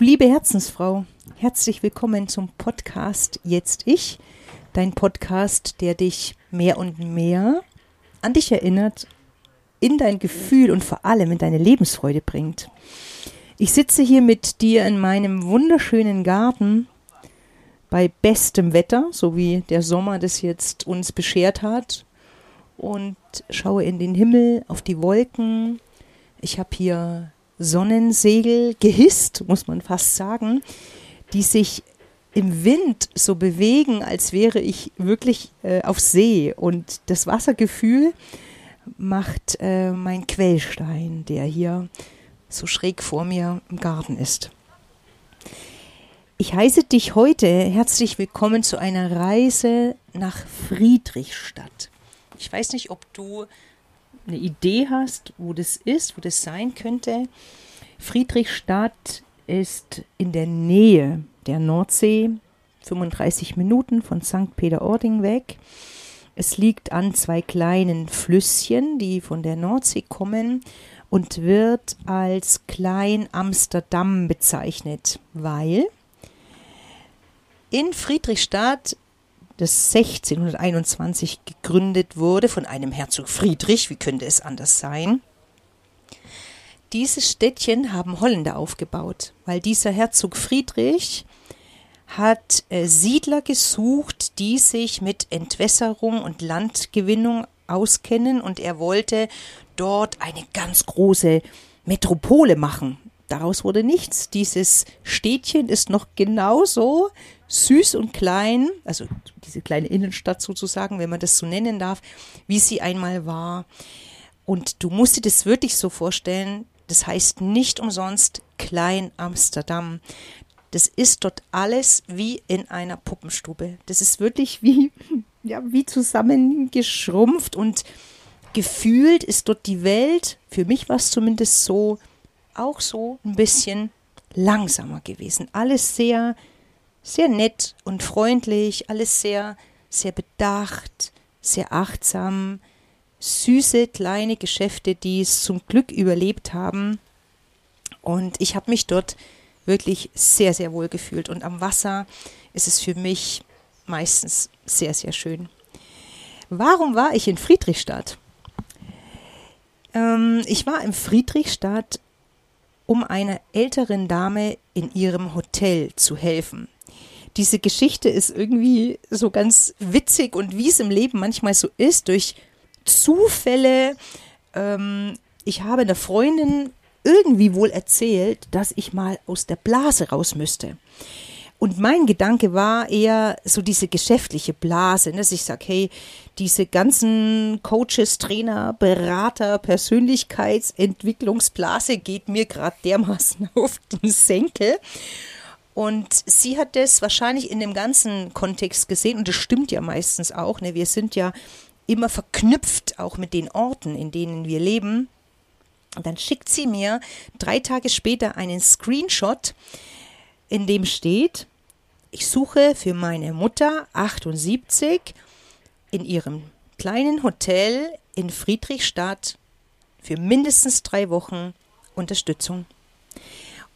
Du liebe Herzensfrau, herzlich willkommen zum Podcast Jetzt Ich, dein Podcast, der dich mehr und mehr an dich erinnert, in dein Gefühl und vor allem in deine Lebensfreude bringt. Ich sitze hier mit dir in meinem wunderschönen Garten bei bestem Wetter, so wie der Sommer das jetzt uns beschert hat, und schaue in den Himmel, auf die Wolken. Ich habe hier Sonnensegel gehisst, muss man fast sagen, die sich im Wind so bewegen, als wäre ich wirklich äh, auf See. Und das Wassergefühl macht äh, mein Quellstein, der hier so schräg vor mir im Garten ist. Ich heiße dich heute herzlich willkommen zu einer Reise nach Friedrichstadt. Ich weiß nicht, ob du eine Idee hast, wo das ist, wo das sein könnte. Friedrichstadt ist in der Nähe der Nordsee, 35 Minuten von St. Peter-Ording weg. Es liegt an zwei kleinen Flüsschen, die von der Nordsee kommen und wird als Klein Amsterdam bezeichnet, weil in Friedrichstadt das 1621 gegründet wurde von einem Herzog Friedrich, wie könnte es anders sein? Dieses Städtchen haben Holländer aufgebaut, weil dieser Herzog Friedrich hat äh, Siedler gesucht, die sich mit Entwässerung und Landgewinnung auskennen und er wollte dort eine ganz große Metropole machen. Daraus wurde nichts. Dieses Städtchen ist noch genauso süß und klein, also diese kleine Innenstadt sozusagen, wenn man das so nennen darf, wie sie einmal war. Und du musst dir das wirklich so vorstellen, das heißt nicht umsonst Klein Amsterdam. Das ist dort alles wie in einer Puppenstube. Das ist wirklich wie, ja, wie zusammengeschrumpft und gefühlt ist dort die Welt, für mich war es zumindest so, auch so ein bisschen langsamer gewesen. Alles sehr, sehr nett und freundlich, alles sehr, sehr bedacht, sehr achtsam, süße kleine Geschäfte, die es zum Glück überlebt haben. Und ich habe mich dort wirklich sehr, sehr wohl gefühlt. Und am Wasser ist es für mich meistens sehr, sehr schön. Warum war ich in Friedrichstadt? Ähm, ich war in Friedrichstadt, um einer älteren Dame in ihrem Hotel zu helfen. Diese Geschichte ist irgendwie so ganz witzig und wie es im Leben manchmal so ist, durch Zufälle. Ähm, ich habe einer Freundin irgendwie wohl erzählt, dass ich mal aus der Blase raus müsste. Und mein Gedanke war eher so diese geschäftliche Blase, ne? dass ich sage, hey, diese ganzen Coaches, Trainer, Berater, Persönlichkeitsentwicklungsblase geht mir gerade dermaßen auf den Senkel. Und sie hat das wahrscheinlich in dem ganzen Kontext gesehen und das stimmt ja meistens auch. Ne? Wir sind ja immer verknüpft auch mit den Orten, in denen wir leben. Und dann schickt sie mir drei Tage später einen Screenshot, in dem steht, ich suche für meine Mutter 78 in ihrem kleinen Hotel in Friedrichstadt für mindestens drei Wochen Unterstützung.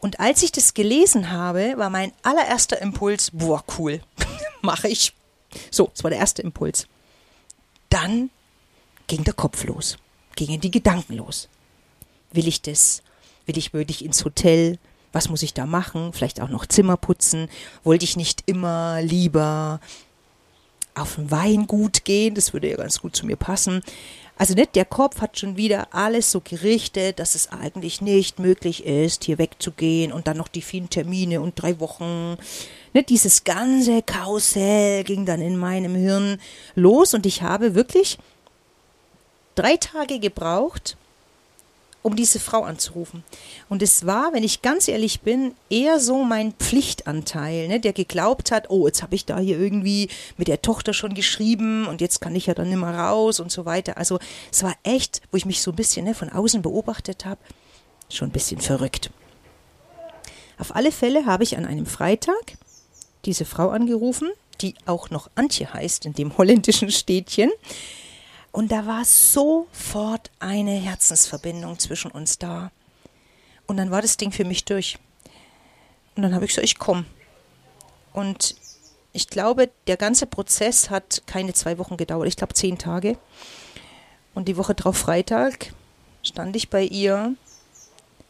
Und als ich das gelesen habe, war mein allererster Impuls, boah, cool, mache ich. So, das war der erste Impuls. Dann ging der Kopf los, gingen die Gedanken los. Will ich das? Will ich wirklich ins Hotel? Was muss ich da machen? Vielleicht auch noch Zimmer putzen? Wollte ich nicht immer lieber auf ein Weingut gehen? Das würde ja ganz gut zu mir passen. Also nicht, der Kopf hat schon wieder alles so gerichtet, dass es eigentlich nicht möglich ist, hier wegzugehen und dann noch die vielen Termine und drei Wochen. Nicht dieses ganze Karussell ging dann in meinem Hirn los und ich habe wirklich drei Tage gebraucht, um diese Frau anzurufen. Und es war, wenn ich ganz ehrlich bin, eher so mein Pflichtanteil, ne, der geglaubt hat, oh, jetzt habe ich da hier irgendwie mit der Tochter schon geschrieben und jetzt kann ich ja dann nicht mehr raus und so weiter. Also es war echt, wo ich mich so ein bisschen ne, von außen beobachtet habe, schon ein bisschen verrückt. Auf alle Fälle habe ich an einem Freitag diese Frau angerufen, die auch noch Antje heißt in dem holländischen Städtchen. Und da war sofort eine Herzensverbindung zwischen uns da. Und dann war das Ding für mich durch. Und dann habe ich gesagt, ich komme. Und ich glaube, der ganze Prozess hat keine zwei Wochen gedauert. Ich glaube, zehn Tage. Und die Woche drauf Freitag stand ich bei ihr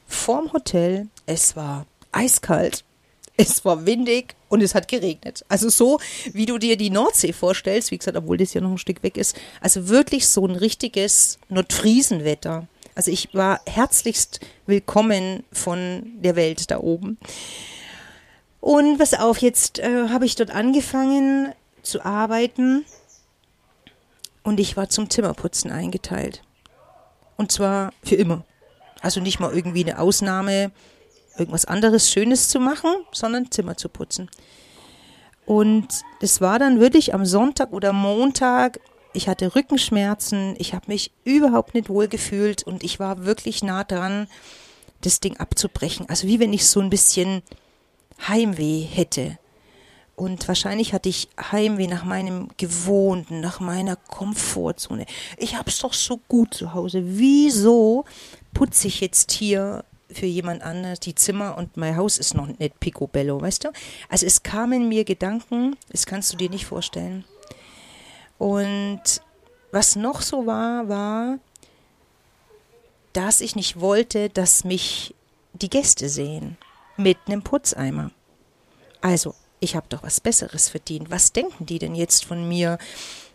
vorm Hotel. Es war eiskalt. Es war windig und es hat geregnet. Also so, wie du dir die Nordsee vorstellst, wie gesagt, obwohl das ja noch ein Stück weg ist. Also wirklich so ein richtiges Nordfriesenwetter. Also ich war herzlichst willkommen von der Welt da oben. Und was auf, jetzt äh, habe ich dort angefangen zu arbeiten und ich war zum Zimmerputzen eingeteilt. Und zwar für immer. Also nicht mal irgendwie eine Ausnahme, irgendwas anderes Schönes zu machen, sondern Zimmer zu putzen. Und das war dann wirklich am Sonntag oder Montag. Ich hatte Rückenschmerzen, ich habe mich überhaupt nicht wohl gefühlt und ich war wirklich nah dran, das Ding abzubrechen. Also wie wenn ich so ein bisschen Heimweh hätte. Und wahrscheinlich hatte ich Heimweh nach meinem Gewohnten, nach meiner Komfortzone. Ich hab's doch so gut zu Hause. Wieso putze ich jetzt hier für jemand anderes die Zimmer und mein Haus ist noch nicht picobello, weißt du? Also es kamen mir Gedanken, das kannst du dir nicht vorstellen. Und was noch so war, war, dass ich nicht wollte, dass mich die Gäste sehen mit einem Putzeimer. Also, ich habe doch was Besseres verdient. Was denken die denn jetzt von mir?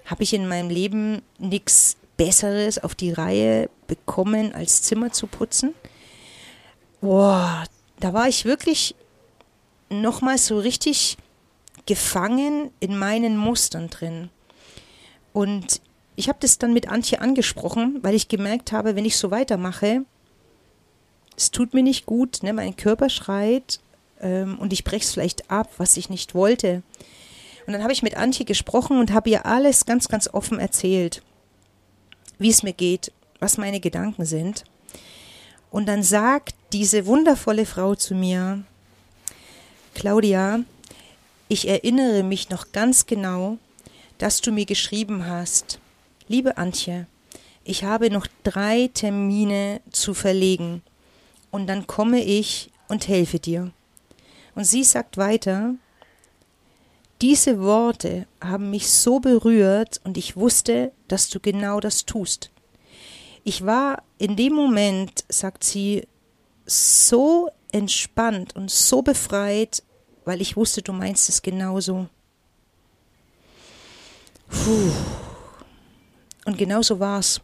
Habe ich in meinem Leben nichts Besseres auf die Reihe bekommen, als Zimmer zu putzen? Boah, da war ich wirklich nochmal so richtig gefangen in meinen Mustern drin. Und ich habe das dann mit Antje angesprochen, weil ich gemerkt habe, wenn ich so weitermache, es tut mir nicht gut, ne? mein Körper schreit ähm, und ich breche es vielleicht ab, was ich nicht wollte. Und dann habe ich mit Antje gesprochen und habe ihr alles ganz, ganz offen erzählt, wie es mir geht, was meine Gedanken sind. Und dann sagt diese wundervolle Frau zu mir, Claudia, ich erinnere mich noch ganz genau, dass du mir geschrieben hast, liebe Antje, ich habe noch drei Termine zu verlegen und dann komme ich und helfe dir. Und sie sagt weiter, diese Worte haben mich so berührt und ich wusste, dass du genau das tust. Ich war in dem Moment, sagt sie, so entspannt und so befreit, weil ich wusste, du meinst es genauso. Puh. Und genauso war's.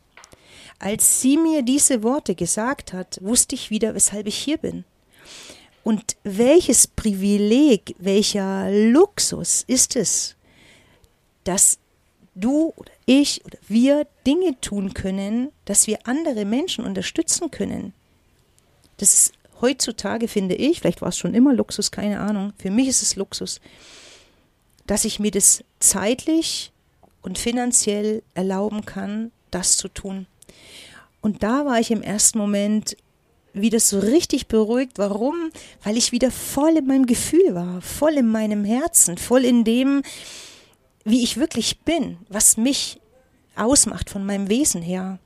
Als sie mir diese Worte gesagt hat, wusste ich wieder, weshalb ich hier bin. Und welches Privileg, welcher Luxus ist es, dass du oder ich oder wir Dinge tun können, dass wir andere Menschen unterstützen können. Das ist heutzutage, finde ich, vielleicht war es schon immer Luxus, keine Ahnung, für mich ist es Luxus, dass ich mir das zeitlich und finanziell erlauben kann, das zu tun. Und da war ich im ersten Moment wieder so richtig beruhigt. Warum? Weil ich wieder voll in meinem Gefühl war, voll in meinem Herzen, voll in dem, wie ich wirklich bin, was mich ausmacht von meinem Wesen her.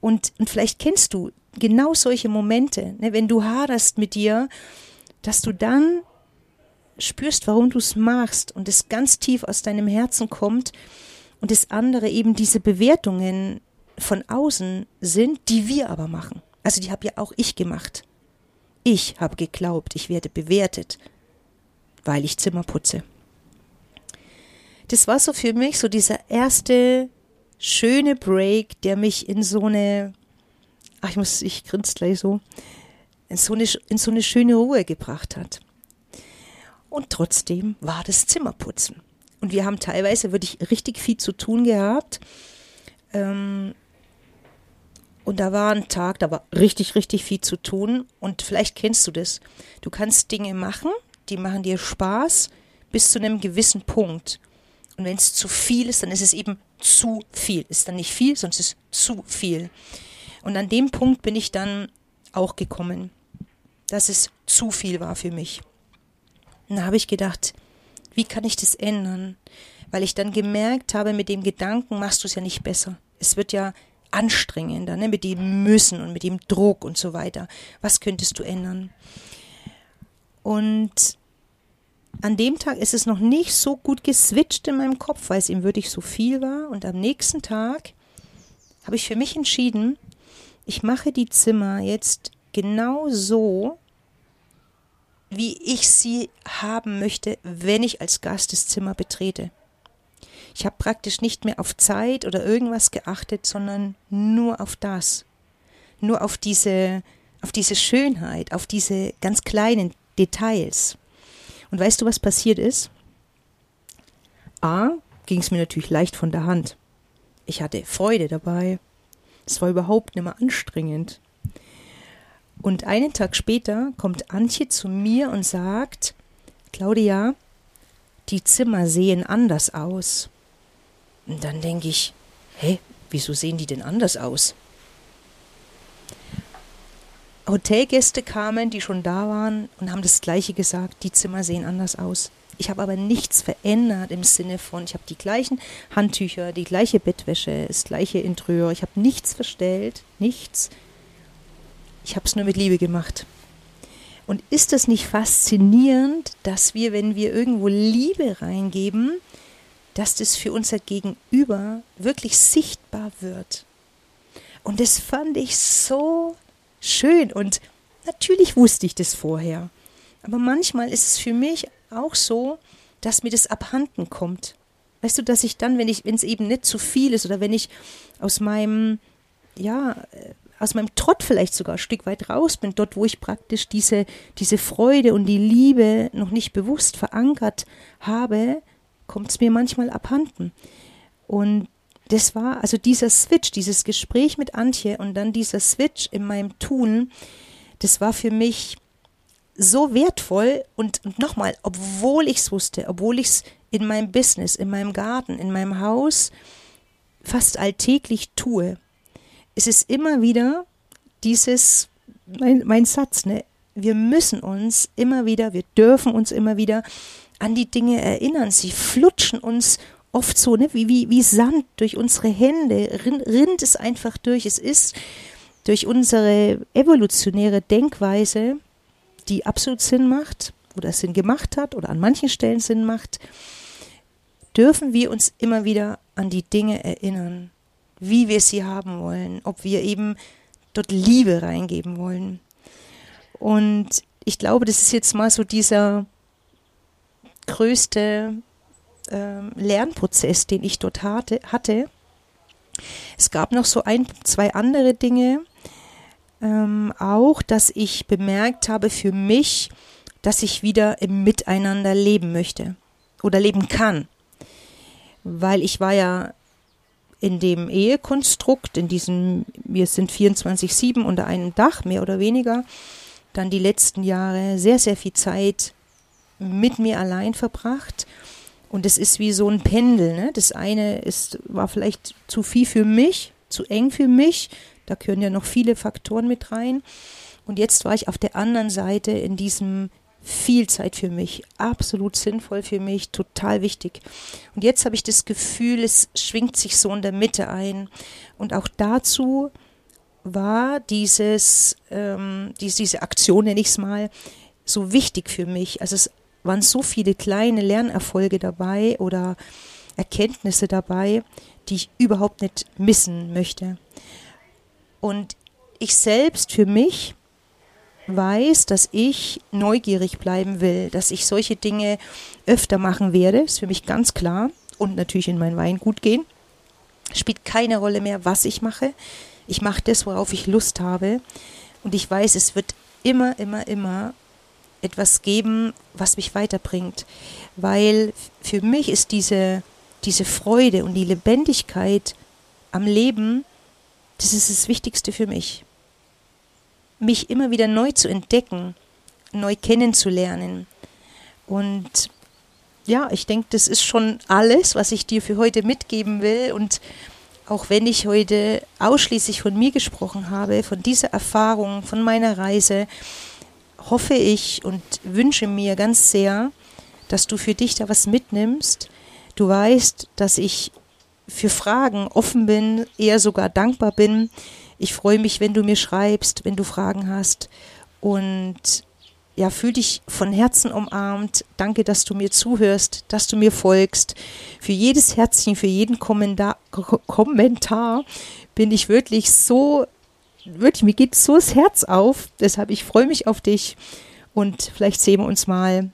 Und, und vielleicht kennst du genau solche Momente, ne, wenn du haderst mit dir, dass du dann spürst, warum du es machst und es ganz tief aus deinem Herzen kommt und das andere eben diese Bewertungen von außen sind, die wir aber machen. Also die habe ja auch ich gemacht. Ich habe geglaubt, ich werde bewertet, weil ich Zimmer putze. Das war so für mich so dieser erste schöne Break, der mich in so eine, ach ich muss, ich grinse gleich so, in so eine, in so eine schöne Ruhe gebracht hat. Und trotzdem war das Zimmerputzen. Und wir haben teilweise wirklich richtig viel zu tun gehabt. Ähm, und da war ein Tag, da war richtig, richtig viel zu tun. Und vielleicht kennst du das. Du kannst Dinge machen, die machen dir Spaß bis zu einem gewissen Punkt. Und wenn es zu viel ist, dann ist es eben zu viel. Ist dann nicht viel, es ist zu viel. Und an dem Punkt bin ich dann auch gekommen, dass es zu viel war für mich. Und da habe ich gedacht, wie kann ich das ändern? Weil ich dann gemerkt habe, mit dem Gedanken machst du es ja nicht besser. Es wird ja anstrengender, ne, mit dem Müssen und mit dem Druck und so weiter. Was könntest du ändern? Und an dem Tag ist es noch nicht so gut geswitcht in meinem Kopf, weil es ihm wirklich so viel war. Und am nächsten Tag habe ich für mich entschieden, ich mache die Zimmer jetzt genau so, wie ich sie haben möchte, wenn ich als Gast das Zimmer betrete. Ich habe praktisch nicht mehr auf Zeit oder irgendwas geachtet, sondern nur auf das. Nur auf diese, auf diese Schönheit, auf diese ganz kleinen Details. Und weißt du, was passiert ist? A, ging es mir natürlich leicht von der Hand. Ich hatte Freude dabei. Es war überhaupt nicht mehr anstrengend. Und einen Tag später kommt Antje zu mir und sagt, Claudia, die Zimmer sehen anders aus. Und dann denke ich, hä, wieso sehen die denn anders aus? Hotelgäste kamen, die schon da waren und haben das gleiche gesagt, die Zimmer sehen anders aus. Ich habe aber nichts verändert im Sinne von, ich habe die gleichen Handtücher, die gleiche Bettwäsche, das gleiche Interieur, ich habe nichts verstellt, nichts. Ich habe es nur mit Liebe gemacht. Und ist das nicht faszinierend, dass wir, wenn wir irgendwo Liebe reingeben, dass das für unser Gegenüber wirklich sichtbar wird? Und das fand ich so schön. Und natürlich wusste ich das vorher. Aber manchmal ist es für mich auch so, dass mir das abhanden kommt. Weißt du, dass ich dann, wenn ich, wenn es eben nicht zu viel ist oder wenn ich aus meinem, ja, äh, aus meinem Trott vielleicht sogar ein Stück weit raus bin, dort, wo ich praktisch diese, diese Freude und die Liebe noch nicht bewusst verankert habe, kommt es mir manchmal abhanden. Und das war also dieser Switch, dieses Gespräch mit Antje und dann dieser Switch in meinem Tun, das war für mich so wertvoll und, und nochmal, obwohl ich es wusste, obwohl ich es in meinem Business, in meinem Garten, in meinem Haus fast alltäglich tue, ist es immer wieder dieses, mein, mein Satz, ne? Wir müssen uns immer wieder, wir dürfen uns immer wieder an die Dinge erinnern. Sie flutschen uns oft so, ne, wie, wie, wie Sand durch unsere Hände, rinnt es einfach durch. Es ist durch unsere evolutionäre Denkweise, die absolut Sinn macht oder Sinn gemacht hat oder an manchen Stellen Sinn macht, dürfen wir uns immer wieder an die Dinge erinnern, wie wir sie haben wollen, ob wir eben dort Liebe reingeben wollen. Und ich glaube, das ist jetzt mal so dieser größte ähm, Lernprozess, den ich dort hatte. Es gab noch so ein, zwei andere Dinge. Ähm, auch, dass ich bemerkt habe für mich, dass ich wieder im Miteinander leben möchte oder leben kann. Weil ich war ja in dem Ehekonstrukt, in diesem, wir sind 24-7 unter einem Dach, mehr oder weniger, dann die letzten Jahre sehr, sehr viel Zeit mit mir allein verbracht und es ist wie so ein Pendel. Ne? Das eine ist, war vielleicht zu viel für mich, zu eng für mich. Da gehören ja noch viele Faktoren mit rein. Und jetzt war ich auf der anderen Seite in diesem viel Zeit für mich, absolut sinnvoll für mich, total wichtig. Und jetzt habe ich das Gefühl, es schwingt sich so in der Mitte ein. Und auch dazu war dieses, ähm, diese, diese Aktion, nenne ich es mal, so wichtig für mich. Also es waren so viele kleine Lernerfolge dabei oder Erkenntnisse dabei, die ich überhaupt nicht missen möchte. Und ich selbst für mich weiß, dass ich neugierig bleiben will, dass ich solche Dinge öfter machen werde, ist für mich ganz klar. Und natürlich in mein Weingut gehen. Spielt keine Rolle mehr, was ich mache. Ich mache das, worauf ich Lust habe. Und ich weiß, es wird immer, immer, immer etwas geben, was mich weiterbringt. Weil für mich ist diese, diese Freude und die Lebendigkeit am Leben, das ist das Wichtigste für mich. Mich immer wieder neu zu entdecken, neu kennenzulernen. Und ja, ich denke, das ist schon alles, was ich dir für heute mitgeben will. Und auch wenn ich heute ausschließlich von mir gesprochen habe, von dieser Erfahrung, von meiner Reise, hoffe ich und wünsche mir ganz sehr, dass du für dich da was mitnimmst. Du weißt, dass ich für Fragen offen bin, eher sogar dankbar bin. Ich freue mich, wenn du mir schreibst, wenn du Fragen hast. Und ja, fühl dich von Herzen umarmt. Danke, dass du mir zuhörst, dass du mir folgst. Für jedes Herzchen, für jeden Kommentar, Kommentar bin ich wirklich so, wirklich, mir geht so das Herz auf. Deshalb, ich freue mich auf dich und vielleicht sehen wir uns mal.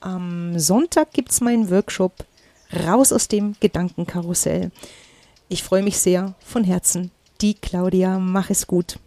Am Sonntag gibt es meinen Workshop Raus aus dem Gedankenkarussell. Ich freue mich sehr von Herzen. Die Claudia, mach es gut.